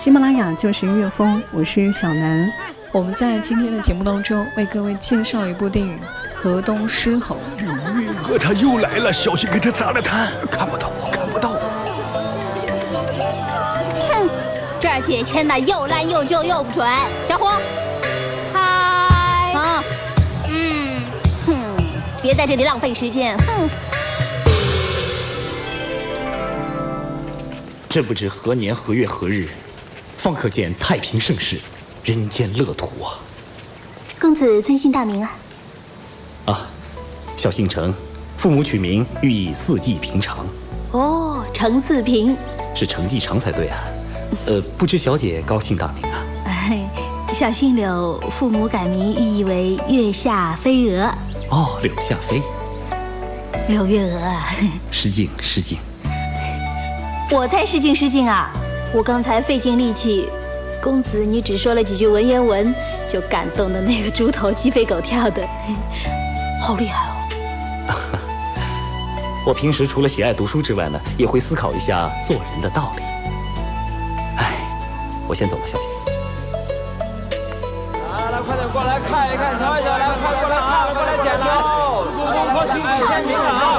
喜马拉雅就是音乐风，我是小南。我们在今天的节目当中为各位介绍一部电影《河东狮吼》。刘运河他又来了，小心给他砸了摊！看不到我，看不到我。哼，这儿解签的又烂又旧又不准。小虎，嗨。啊。嗯。哼，别在这里浪费时间。哼。这不知何年何月何日。方可见太平盛世，人间乐土啊！公子尊姓大名啊？啊，小姓程，父母取名寓意四季平常。哦，程四平，是程继长才对啊。呃，不知小姐高姓大名啊？小姓柳，父母改名寓意为月下飞蛾。哦，柳下飞，柳月娥啊。失敬失敬。我才失敬失敬啊！我刚才费尽力气，公子你只说了几句文言文，就感动的那个猪头鸡飞狗跳的，好厉害哦！我平时除了喜爱读书之外呢，也会思考一下做人的道理。哎，我先走了，小姐。来来，快点过来看一看，瞧一瞧，来快过来看，过来捡票，苏东坡请你签名啊！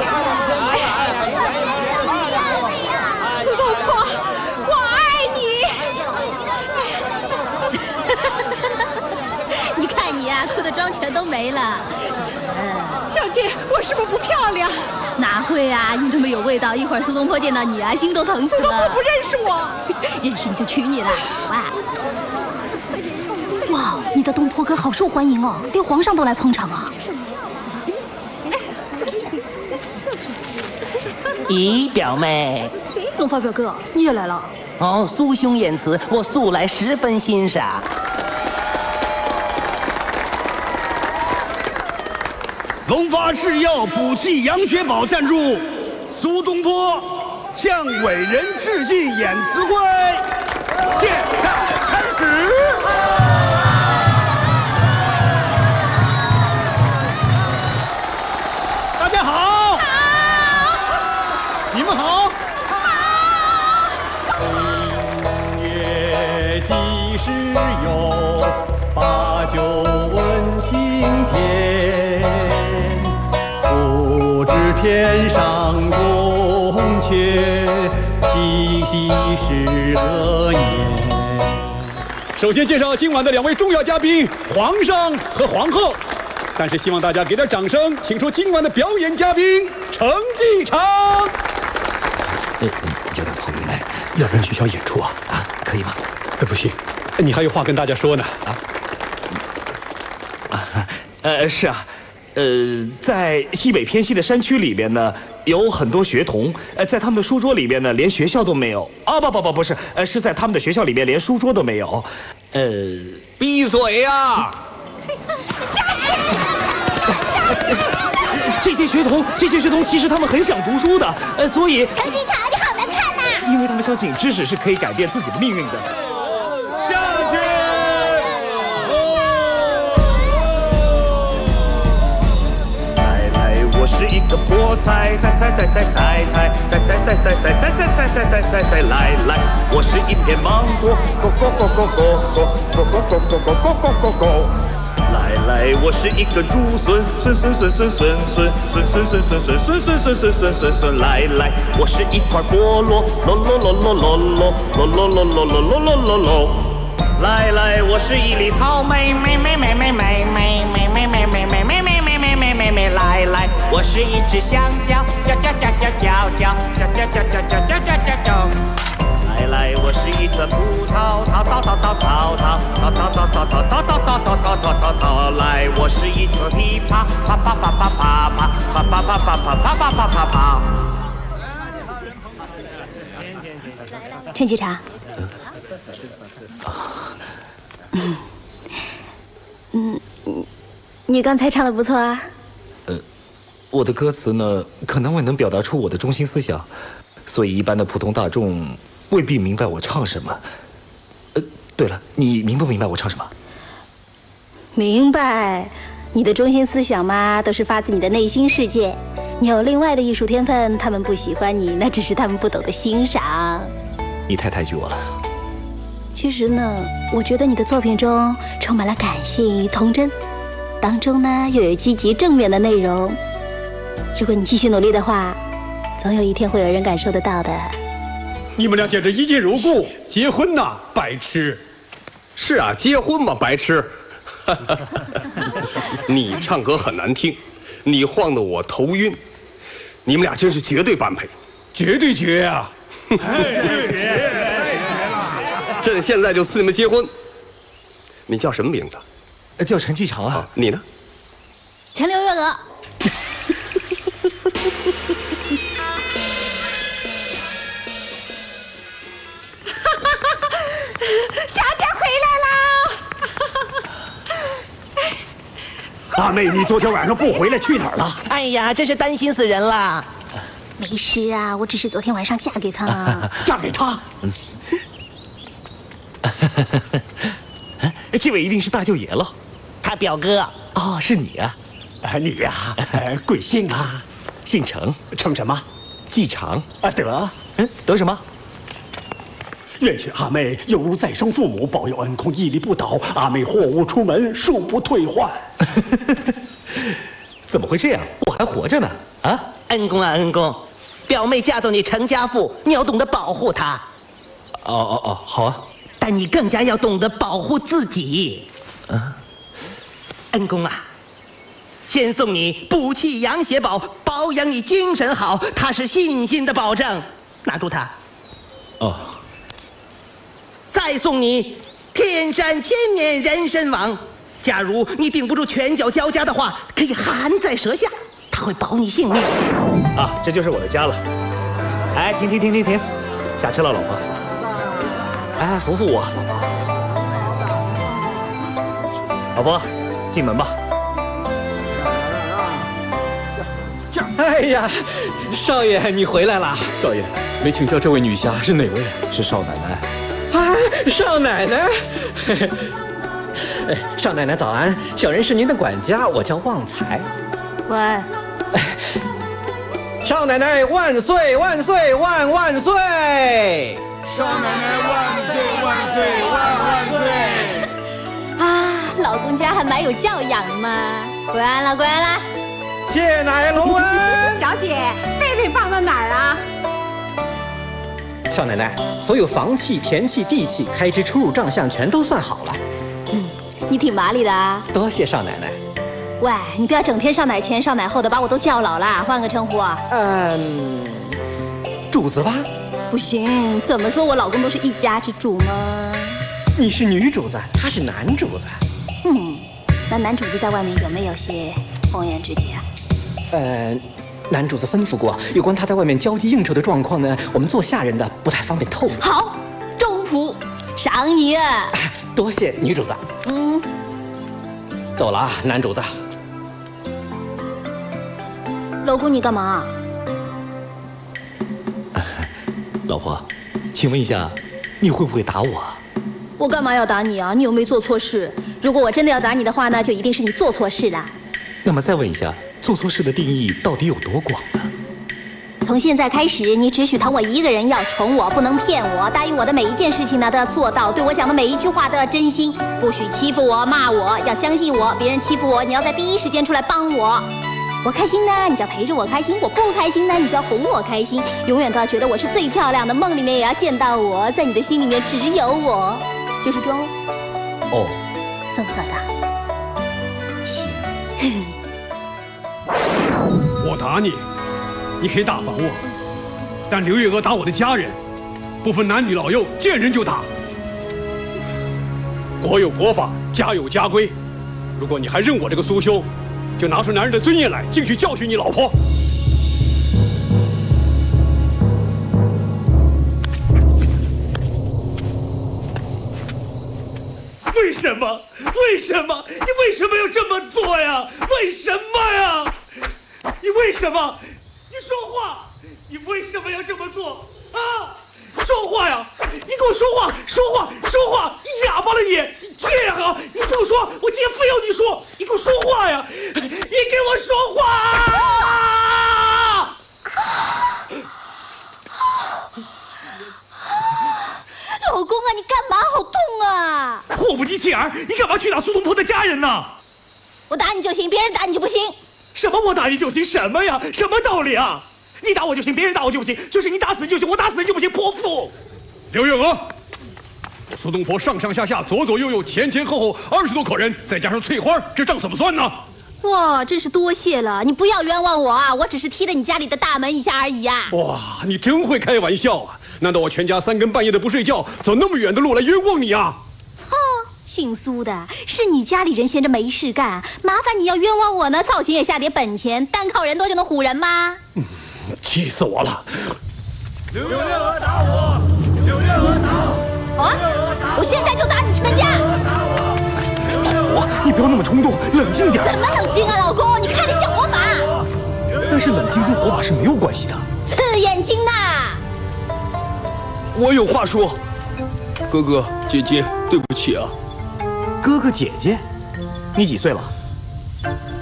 哭的妆全都没了。小姐，我是不是不漂亮？哪会啊，你那么有味道，一会儿苏东坡见到你啊，心都疼死了。苏东坡不认识我，认识你就娶你了。哇，你的东坡哥好受欢迎哦，连皇上都来捧场啊。咦，表妹，龙发表哥，你也来了？哦，苏兄演词，我素来十分欣赏。龙发制药补气养血宝赞助，苏东坡向伟人致敬演词会，现在开始。天上宫阙，今夕是何年？首先介绍今晚的两位重要嘉宾，皇上和皇后。但是希望大家给点掌声，请出今晚的表演嘉宾程继昌。呃，有点头晕，要不然取消演出啊？啊，可以吗？呃，不行，你还有话跟大家说呢。啊？啊，呃，是啊。呃，在西北偏西的山区里边呢，有很多学童。呃，在他们的书桌里边呢，连学校都没有。啊，不不不，不是，呃，是在他们的学校里面连书桌都没有。呃，闭嘴呀！下去！下去！这些学童，这些学童其实他们很想读书的，呃，所以。程警察，你好难看呐！因为他们相信知识是可以改变自己的命运的。个菠菜，菜菜菜菜菜菜菜菜菜菜菜菜菜菜菜菜来来，我是一片芒果，果果果果果果果果果果果果果果，来来，我是一个竹笋，笋笋笋笋笋笋笋笋笋笋笋笋笋笋笋笋笋，来来，我是一块菠萝，萝萝萝萝萝萝萝萝萝萝萝萝萝萝萝，来来，我是一粒草莓，莓莓莓莓莓莓莓。来来，我是一只香蕉，蕉蕉蕉蕉蕉蕉蕉蕉蕉蕉蕉蕉蕉蕉。来来，我是一串葡萄，桃桃桃桃桃桃桃桃桃桃桃桃桃桃桃桃桃桃。来，我是一朵枇杷，啪啪啪啪啪啪啪啪啪啪啪啪啪啪啪。陈局长。嗯嗯，你刚才唱的不错啊。呃，我的歌词呢，可能未能表达出我的中心思想，所以一般的普通大众未必明白我唱什么。呃，对了，你明不明白我唱什么？明白，你的中心思想嘛，都是发自你的内心世界。你有另外的艺术天分，他们不喜欢你，那只是他们不懂得欣赏。你太抬举我了。其实呢，我觉得你的作品中充满了感性与童真，当中呢又有积极正面的内容。如果你继续努力的话，总有一天会有人感受得到的。你们俩简直一见如故，结婚呐，白痴！是啊，结婚嘛，白痴。你唱歌很难听，你晃得我头晕，你们俩真是绝对般配，绝对绝啊！绝绝了！朕现在就赐你们结婚。你叫什么名字？叫陈继常啊。你呢？陈刘月娥。阿妹，你昨天晚上不回来，去哪儿了？哎呀，真是担心死人了。没事啊，我只是昨天晚上嫁给他了。嫁给他？这位一定是大舅爷了，他表哥。哦，是你啊？你呀，贵姓啊？姓程，程什么？季常啊，得，嗯，得什么？愿许阿妹犹如再生父母，保佑恩公屹立不倒。阿妹货物出门，恕不退换。怎么会这样？我还活着呢！啊，恩公啊，恩公，表妹嫁到你程家妇，你要懂得保护她。哦哦哦，好啊。但你更加要懂得保护自己。啊，恩公啊，先送你补气养血宝，保养你精神好，它是信心的保证。拿住它。哦。再送你天山千年人参王，假如你顶不住拳脚交加的话，可以含在舌下，他会保你性命。啊，这就是我的家了。哎，停停停停停，下车了，老婆。哎，扶扶我。老婆，进门吧。哎呀，少爷，你回来了。少爷，没请教这位女侠是哪位？是少奶奶。啊，少奶奶。哎，少奶奶早安，小人是您的管家，我叫旺财。喂。少奶奶万岁万岁万万岁！少奶奶万岁万岁万万岁！啊，老公家还蛮有教养嘛。归安了，归安了。谢奶龙恩。小姐，贝贝放到哪儿啊？少奶奶，所有房契、田契、地契、开支、出入账项全都算好了。嗯，你挺麻利的啊。多谢少奶奶。喂，你不要整天少奶前少奶后的，把我都叫老了。换个称呼。嗯，主子吧。不行，怎么说我老公都是一家之主吗？你是女主子，他是男主子。嗯，那男主子在外面有没有些红颜知己啊？呃，男主子吩咐过，有关他在外面交际应酬的状况呢，我们做下人的不太方便透露。好，中仆，赏你。多谢女主子。嗯，走了啊，男主子。老公，你干嘛？老婆，请问一下，你会不会打我？我干嘛要打你啊？你又没做错事。如果我真的要打你的话呢，就一定是你做错事了。那么再问一下，做错事的定义到底有多广呢？从现在开始，你只许疼我一个人，要宠我，不能骗我。答应我的每一件事情呢，都要做到；对我讲的每一句话都要真心，不许欺负我、骂我，要相信我。别人欺负我，你要在第一时间出来帮我。我开心呢，你就要陪着我开心；我不开心呢，你就要哄我开心。永远都要觉得我是最漂亮的，梦里面也要见到我，在你的心里面只有我，就是装。哦，做不做到？我打你，你可以打烦我，但刘月娥打我的家人，不分男女老幼，见人就打。国有国法，家有家规，如果你还认我这个苏兄，就拿出男人的尊严来，进去教训你老婆。为什么？为什么？你为什么要这么做呀？为什么呀？你为什么？你说话！你为什么要这么做啊？说话呀！你给我说话，说话，说话！你哑巴了你！你倔也好，你不说，我今天非要你说！你给我说话呀！你给我说话！老公啊，你干嘛？好痛啊！祸不及妻儿，你干嘛去打苏东坡的家人呢？我打你就行，别人打你就不行。什么我打你就行？什么呀？什么道理啊？你打我就行，别人打我就不行，就是你打死你就行，我打死你就不行，泼妇！刘月娥，我苏东坡上上下下、左左右右、前前后后二十多口人，再加上翠花，这账怎么算呢？哇，真是多谢了，你不要冤枉我啊！我只是踢了你家里的大门一下而已啊。哇，你真会开玩笑啊！难道我全家三更半夜的不睡觉，走那么远的路来冤枉你啊？哼，姓苏的，是你家里人闲着没事干，麻烦你要冤枉我呢？造型也下点本钱，单靠人多就能唬人吗？气死我了！刘月娥打我！刘月娥打我！好啊，我现在就打你全家！我，你不要那么冲动，冷静点。怎么冷静啊，老公？你开的像火把。但是冷静跟火把是没有关系的。刺眼睛呐！我有话说，哥哥姐姐，对不起啊。哥哥姐姐，你几岁了？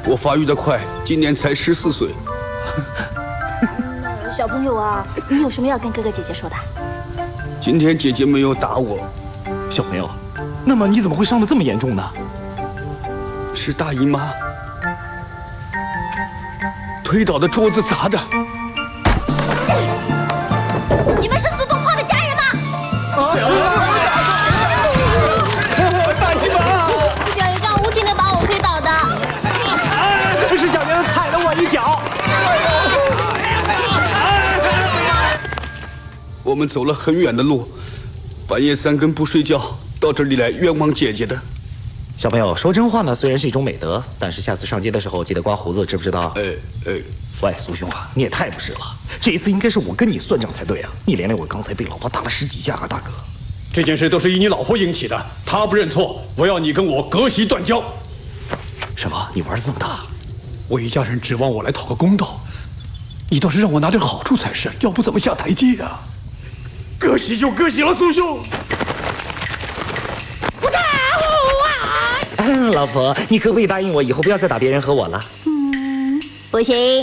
我发育的快，今年才十四岁。小朋友啊，你有什么要跟哥哥姐姐说的？今天姐姐没有打我。小朋友，那么你怎么会伤得这么严重呢？是大姨妈推倒的桌子砸的。们走了很远的路，半夜三更不睡觉，到这里来冤枉姐姐的。小朋友说真话呢，虽然是一种美德，但是下次上街的时候记得刮胡子，知不知道？哎哎，喂，苏兄啊，你也太不是了，这一次应该是我跟你算账才对啊！你连累我刚才被老婆打了十几下啊，大哥。这件事都是以你老婆引起的，她不认错，我要你跟我隔席断交。什么？你玩的这么大？我一家人指望我来讨个公道，你倒是让我拿点好处才是，要不怎么下台阶啊？割席就割席了，苏兄。老婆，你可不可以答应我，以后不要再打别人和我了？嗯，不行。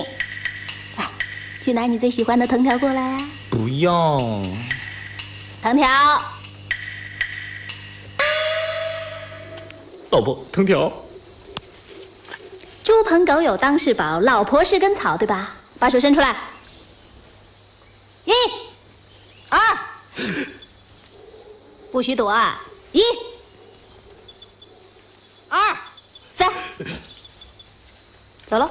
来，去拿你最喜欢的藤条过来啊！不要。藤条。老婆，藤条。猪朋狗友当是宝，老婆是根草，对吧？把手伸出来。一、二，不许躲啊！一。二三，走喽！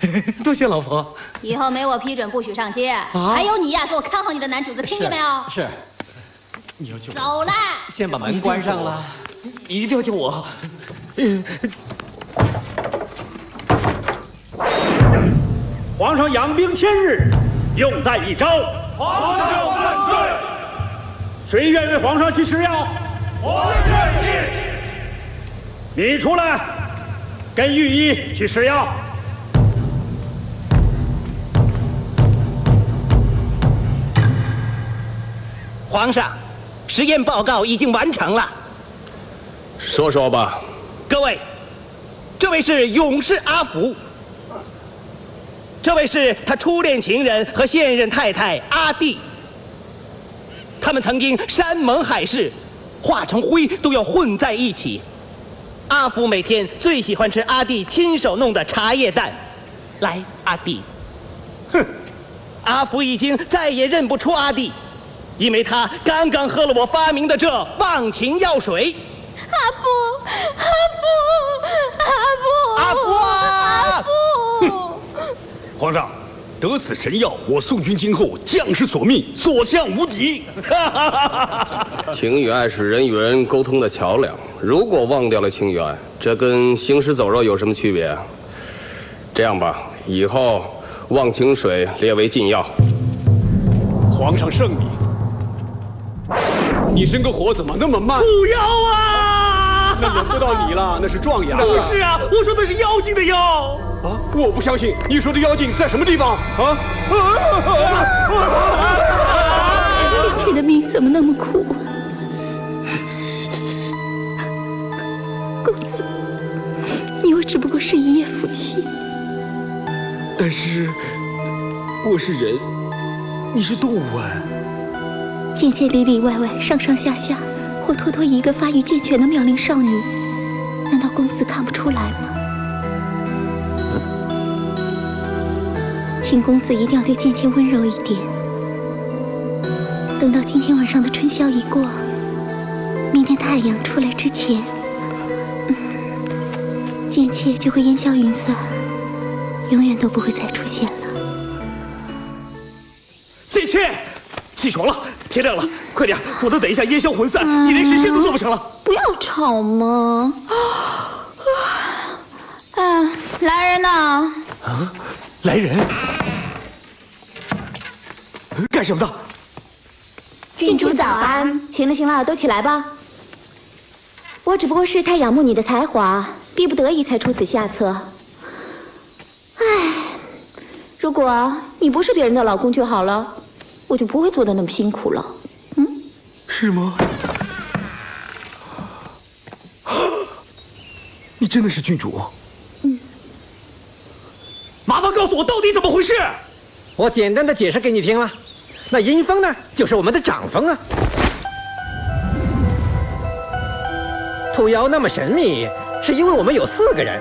多谢老婆。以后没我批准不许上街。还有你呀，给我看好你的男主子，听见没有？是。你要救我？走啦！先把门关上了。你一定要救我。皇上养兵千日，用在一朝。皇上万岁！谁愿为皇上去吃药？我愿意。你出来，跟御医去吃药。皇上，实验报告已经完成了。说说吧。各位，这位是勇士阿福，这位是他初恋情人和现任太太阿弟。他们曾经山盟海誓，化成灰都要混在一起。阿福每天最喜欢吃阿弟亲手弄的茶叶蛋。来，阿弟。哼，阿福已经再也认不出阿弟，因为他刚刚喝了我发明的这忘情药水。阿布，阿布，阿布，阿福，阿布。皇上，得此神药，我宋军今后将士所命，所向无敌。情与爱是人与人沟通的桥梁。如果忘掉了情与爱，这跟行尸走肉有什么区别啊？这样吧，以后忘情水列为禁药。皇上圣明，你生个火怎么那么慢？不要啊！那轮不到你了，那是壮阳。不是啊，我说的是妖精的妖。啊，我不相信，你说的妖精在什么地方啊？姐姐的命怎么那么苦？公子，你我只不过是一夜夫妻，但是我是人，你是动物啊。姐姐里里外外、上上下下，活脱脱一个发育健全的妙龄少女，难道公子看不出来吗？请公子一定要对贱妾温柔一点。等到今天晚上的春宵一过，明天太阳出来之前，嗯贱妾就会烟消云散，永远都不会再出现了。贱妾，起床了，天亮了，快点，否则等一下烟消魂散，你连神仙都做不成了。不要吵嘛！啊，来人呐！啊，来人，干什么的？郡主早安！行了行了，都起来吧。我只不过是太仰慕你的才华，逼不得已才出此下策。唉，如果你不是别人的老公就好了，我就不会做的那么辛苦了。嗯是吗？你真的是郡主？嗯。麻烦告诉我到底怎么回事？我简单的解释给你听了。那阴风呢，就是我们的长风啊。兔妖那么神秘，是因为我们有四个人，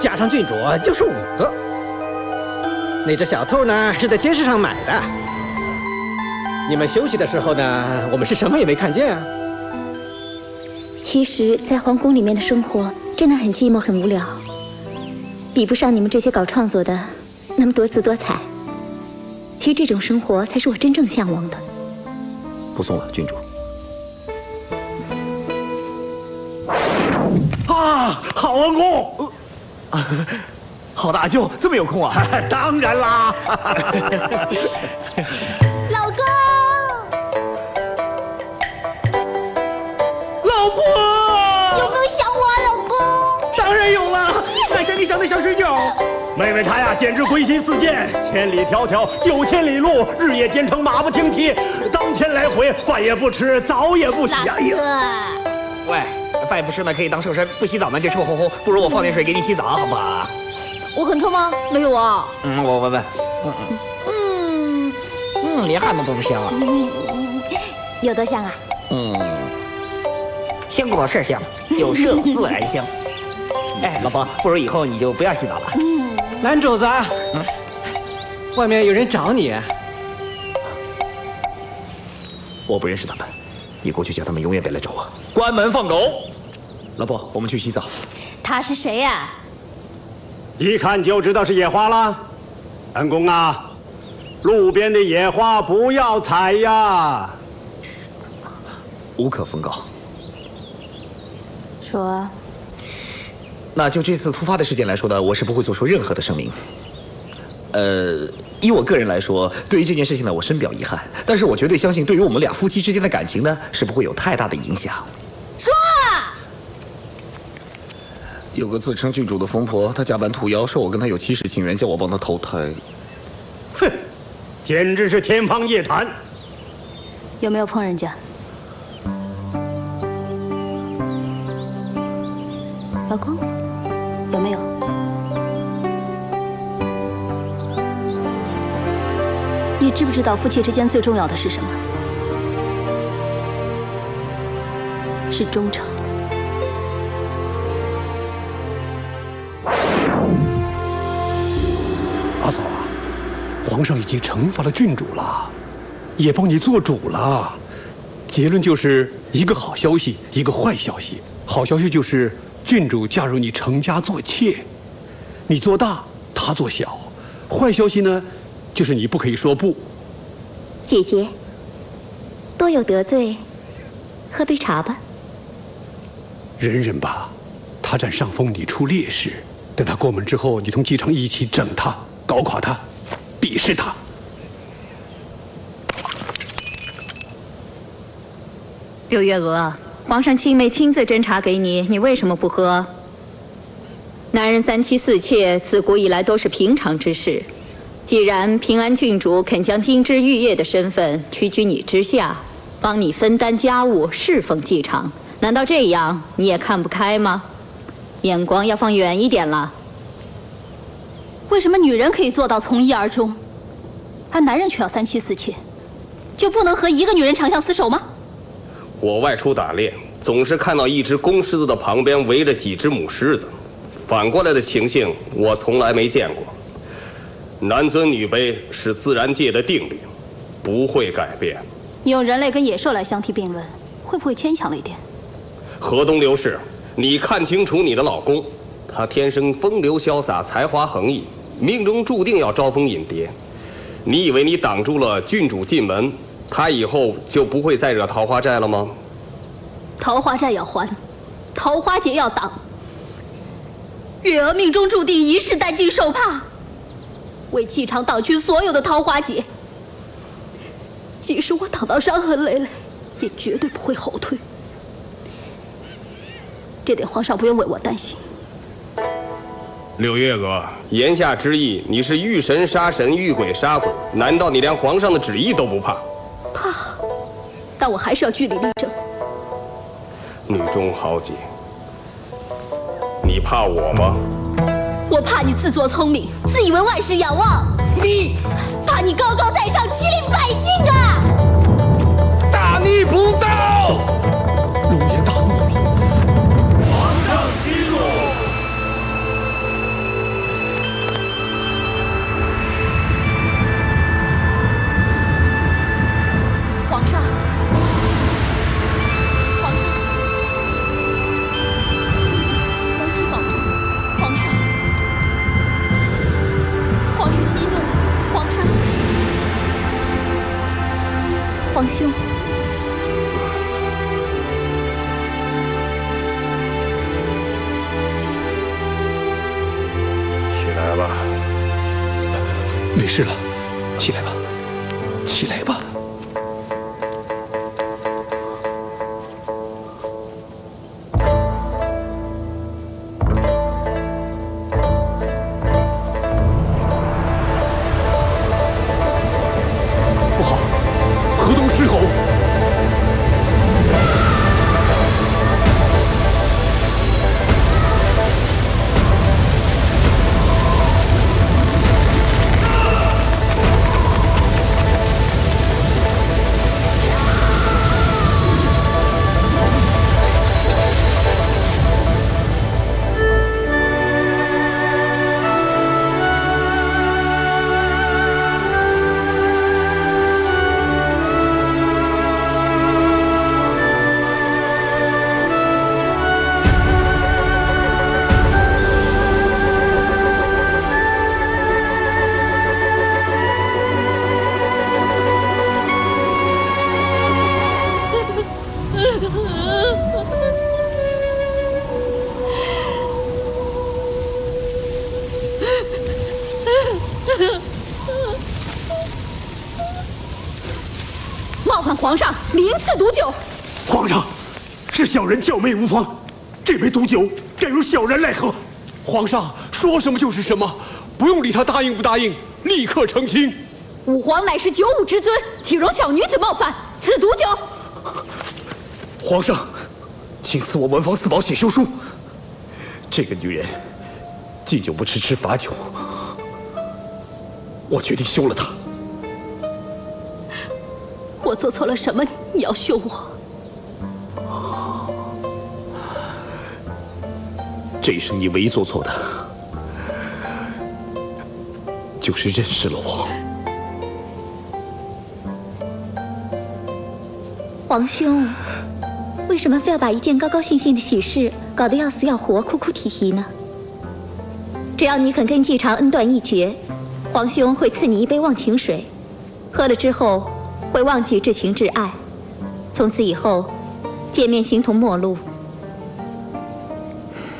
加上郡主就是五个。那只小兔呢，是在街市上买的。你们休息的时候呢，我们是什么也没看见啊。其实，在皇宫里面的生活真的很寂寞、很无聊，比不上你们这些搞创作的那么多姿多彩。其实这种生活才是我真正向往的。不送了，郡主。啊，好恩公！啊，好大，舅这么有空啊？当然啦。你想的想睡觉。妹妹她呀，简直归心似箭，千里迢迢九千里路，日夜兼程，马不停蹄，当天来回，饭也不吃，澡也不洗。哎呀，喂，饭也不吃呢，可以当瘦身；不洗澡呢，就臭烘烘。不如我放点水给你洗澡，好不好？我很臭吗？没有啊。嗯，我闻闻。嗯嗯嗯嗯，连汗都这么香啊。有多香啊？嗯，香不老是香，有色自然香。哎，老婆，不如以后你就不要洗澡了。嗯男主子，嗯，外面有人找你。我不认识他们，你过去叫他们永远别来找我。关门放狗。老婆，我们去洗澡。他是谁呀？一看就知道是野花了。恩公啊，路边的野花不要采呀。无可奉告。说。那就这次突发的事件来说呢，我是不会做出任何的声明。呃，以我个人来说，对于这件事情呢，我深表遗憾。但是我绝对相信，对于我们俩夫妻之间的感情呢，是不会有太大的影响。说。有个自称郡主的疯婆，她假扮土妖，说我跟她有七世情缘，叫我帮她投胎。哼，简直是天方夜谭。有没有碰人家？老公。知不知道夫妻之间最重要的是什么？是忠诚。阿嫂啊，皇上已经惩罚了郡主了，也帮你做主了。结论就是一个好消息，一个坏消息。好消息就是。郡主嫁入你程家做妾，你做大，她做小。坏消息呢，就是你不可以说不。姐姐，多有得罪，喝杯茶吧。忍忍吧，他占上风，你出劣势。等他过门之后，你同姬昌一起整他，搞垮他，鄙视他。六月娥，皇上亲妹亲自斟茶给你，你为什么不喝？男人三妻四妾，自古以来都是平常之事。既然平安郡主肯将金枝玉叶的身份屈居你之下，帮你分担家务，侍奉继承，难道这样你也看不开吗？眼光要放远一点了。为什么女人可以做到从一而终，而男人却要三妻四妾？就不能和一个女人长相厮守吗？我外出打猎，总是看到一只公狮子的旁边围着几只母狮子。反过来的情形，我从来没见过。男尊女卑是自然界的定律，不会改变。你用人类跟野兽来相提并论，会不会牵强了一点？河东刘氏，你看清楚你的老公，他天生风流潇洒，才华横溢，命中注定要招蜂引蝶。你以为你挡住了郡主进门，他以后就不会再惹桃花债了吗？桃花债要还，桃花劫要挡。月娥命中注定一世担惊受怕，为季常挡去所有的桃花劫。即使我挡到伤痕累累，也绝对不会后退。这点皇上不用为我担心。柳月娥，言下之意，你是遇神杀神，遇鬼杀鬼？难道你连皇上的旨意都不怕？怕，但我还是要据理力争。女中豪杰。你怕我吗？我怕你自作聪明，自以为万事仰望。你怕你高高在上，欺凌百姓啊！大逆不道！皇上，名赐毒酒。皇上，是小人教媚无方，这杯毒酒该由小人来喝。皇上说什么就是什么，不用理他答应不答应，立刻成亲。武皇乃是九五之尊，岂容小女子冒犯？赐毒酒。皇上，请赐我文房四宝写休书。这个女人，敬酒不吃，吃罚酒。我决定休了她。我做错了什么？你要休我？这一生你唯一做错的，就是认识了我。皇兄，为什么非要把一件高高兴兴的喜事搞得要死要活、哭哭啼啼呢？只要你肯跟季常恩断义绝，皇兄会赐你一杯忘情水，喝了之后。会忘记至情至爱，从此以后见面形同陌路。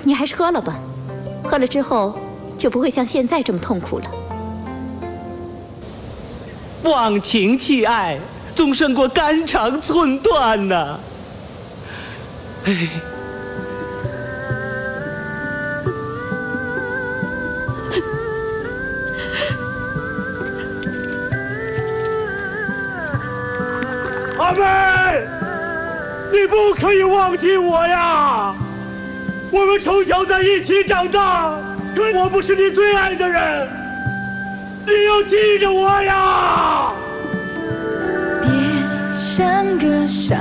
你还是喝了吧，喝了之后就不会像现在这么痛苦了。忘情弃爱，总胜过肝肠寸断呐。哎不可以忘记我呀！我们从小在一起长大，我不是你最爱的人，你要记着我呀！别像个小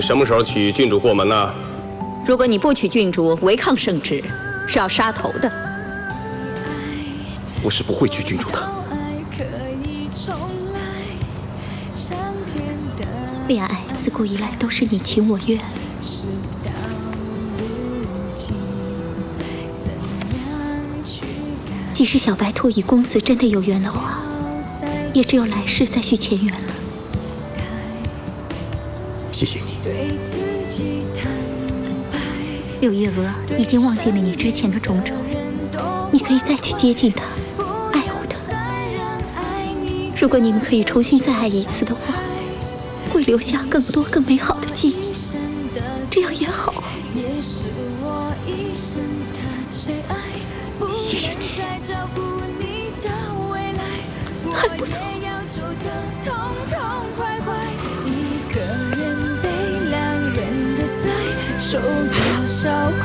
你什么时候娶郡主过门呢？如果你不娶郡主，违抗圣旨，是要杀头的。我是不会娶郡主的。恋爱自古以来都是你情我愿？即使小白兔与公子真的有缘的话，也只有来世再续前缘了。谢谢你。对自己坦白，柳叶娥已经忘记了你之前的种种，你可以再去接近他，爱护他。如果你们可以重新再爱一次的话，会留下更多更美好的记忆，这样也好。也是我一生的最爱。谢谢你。还不走。走多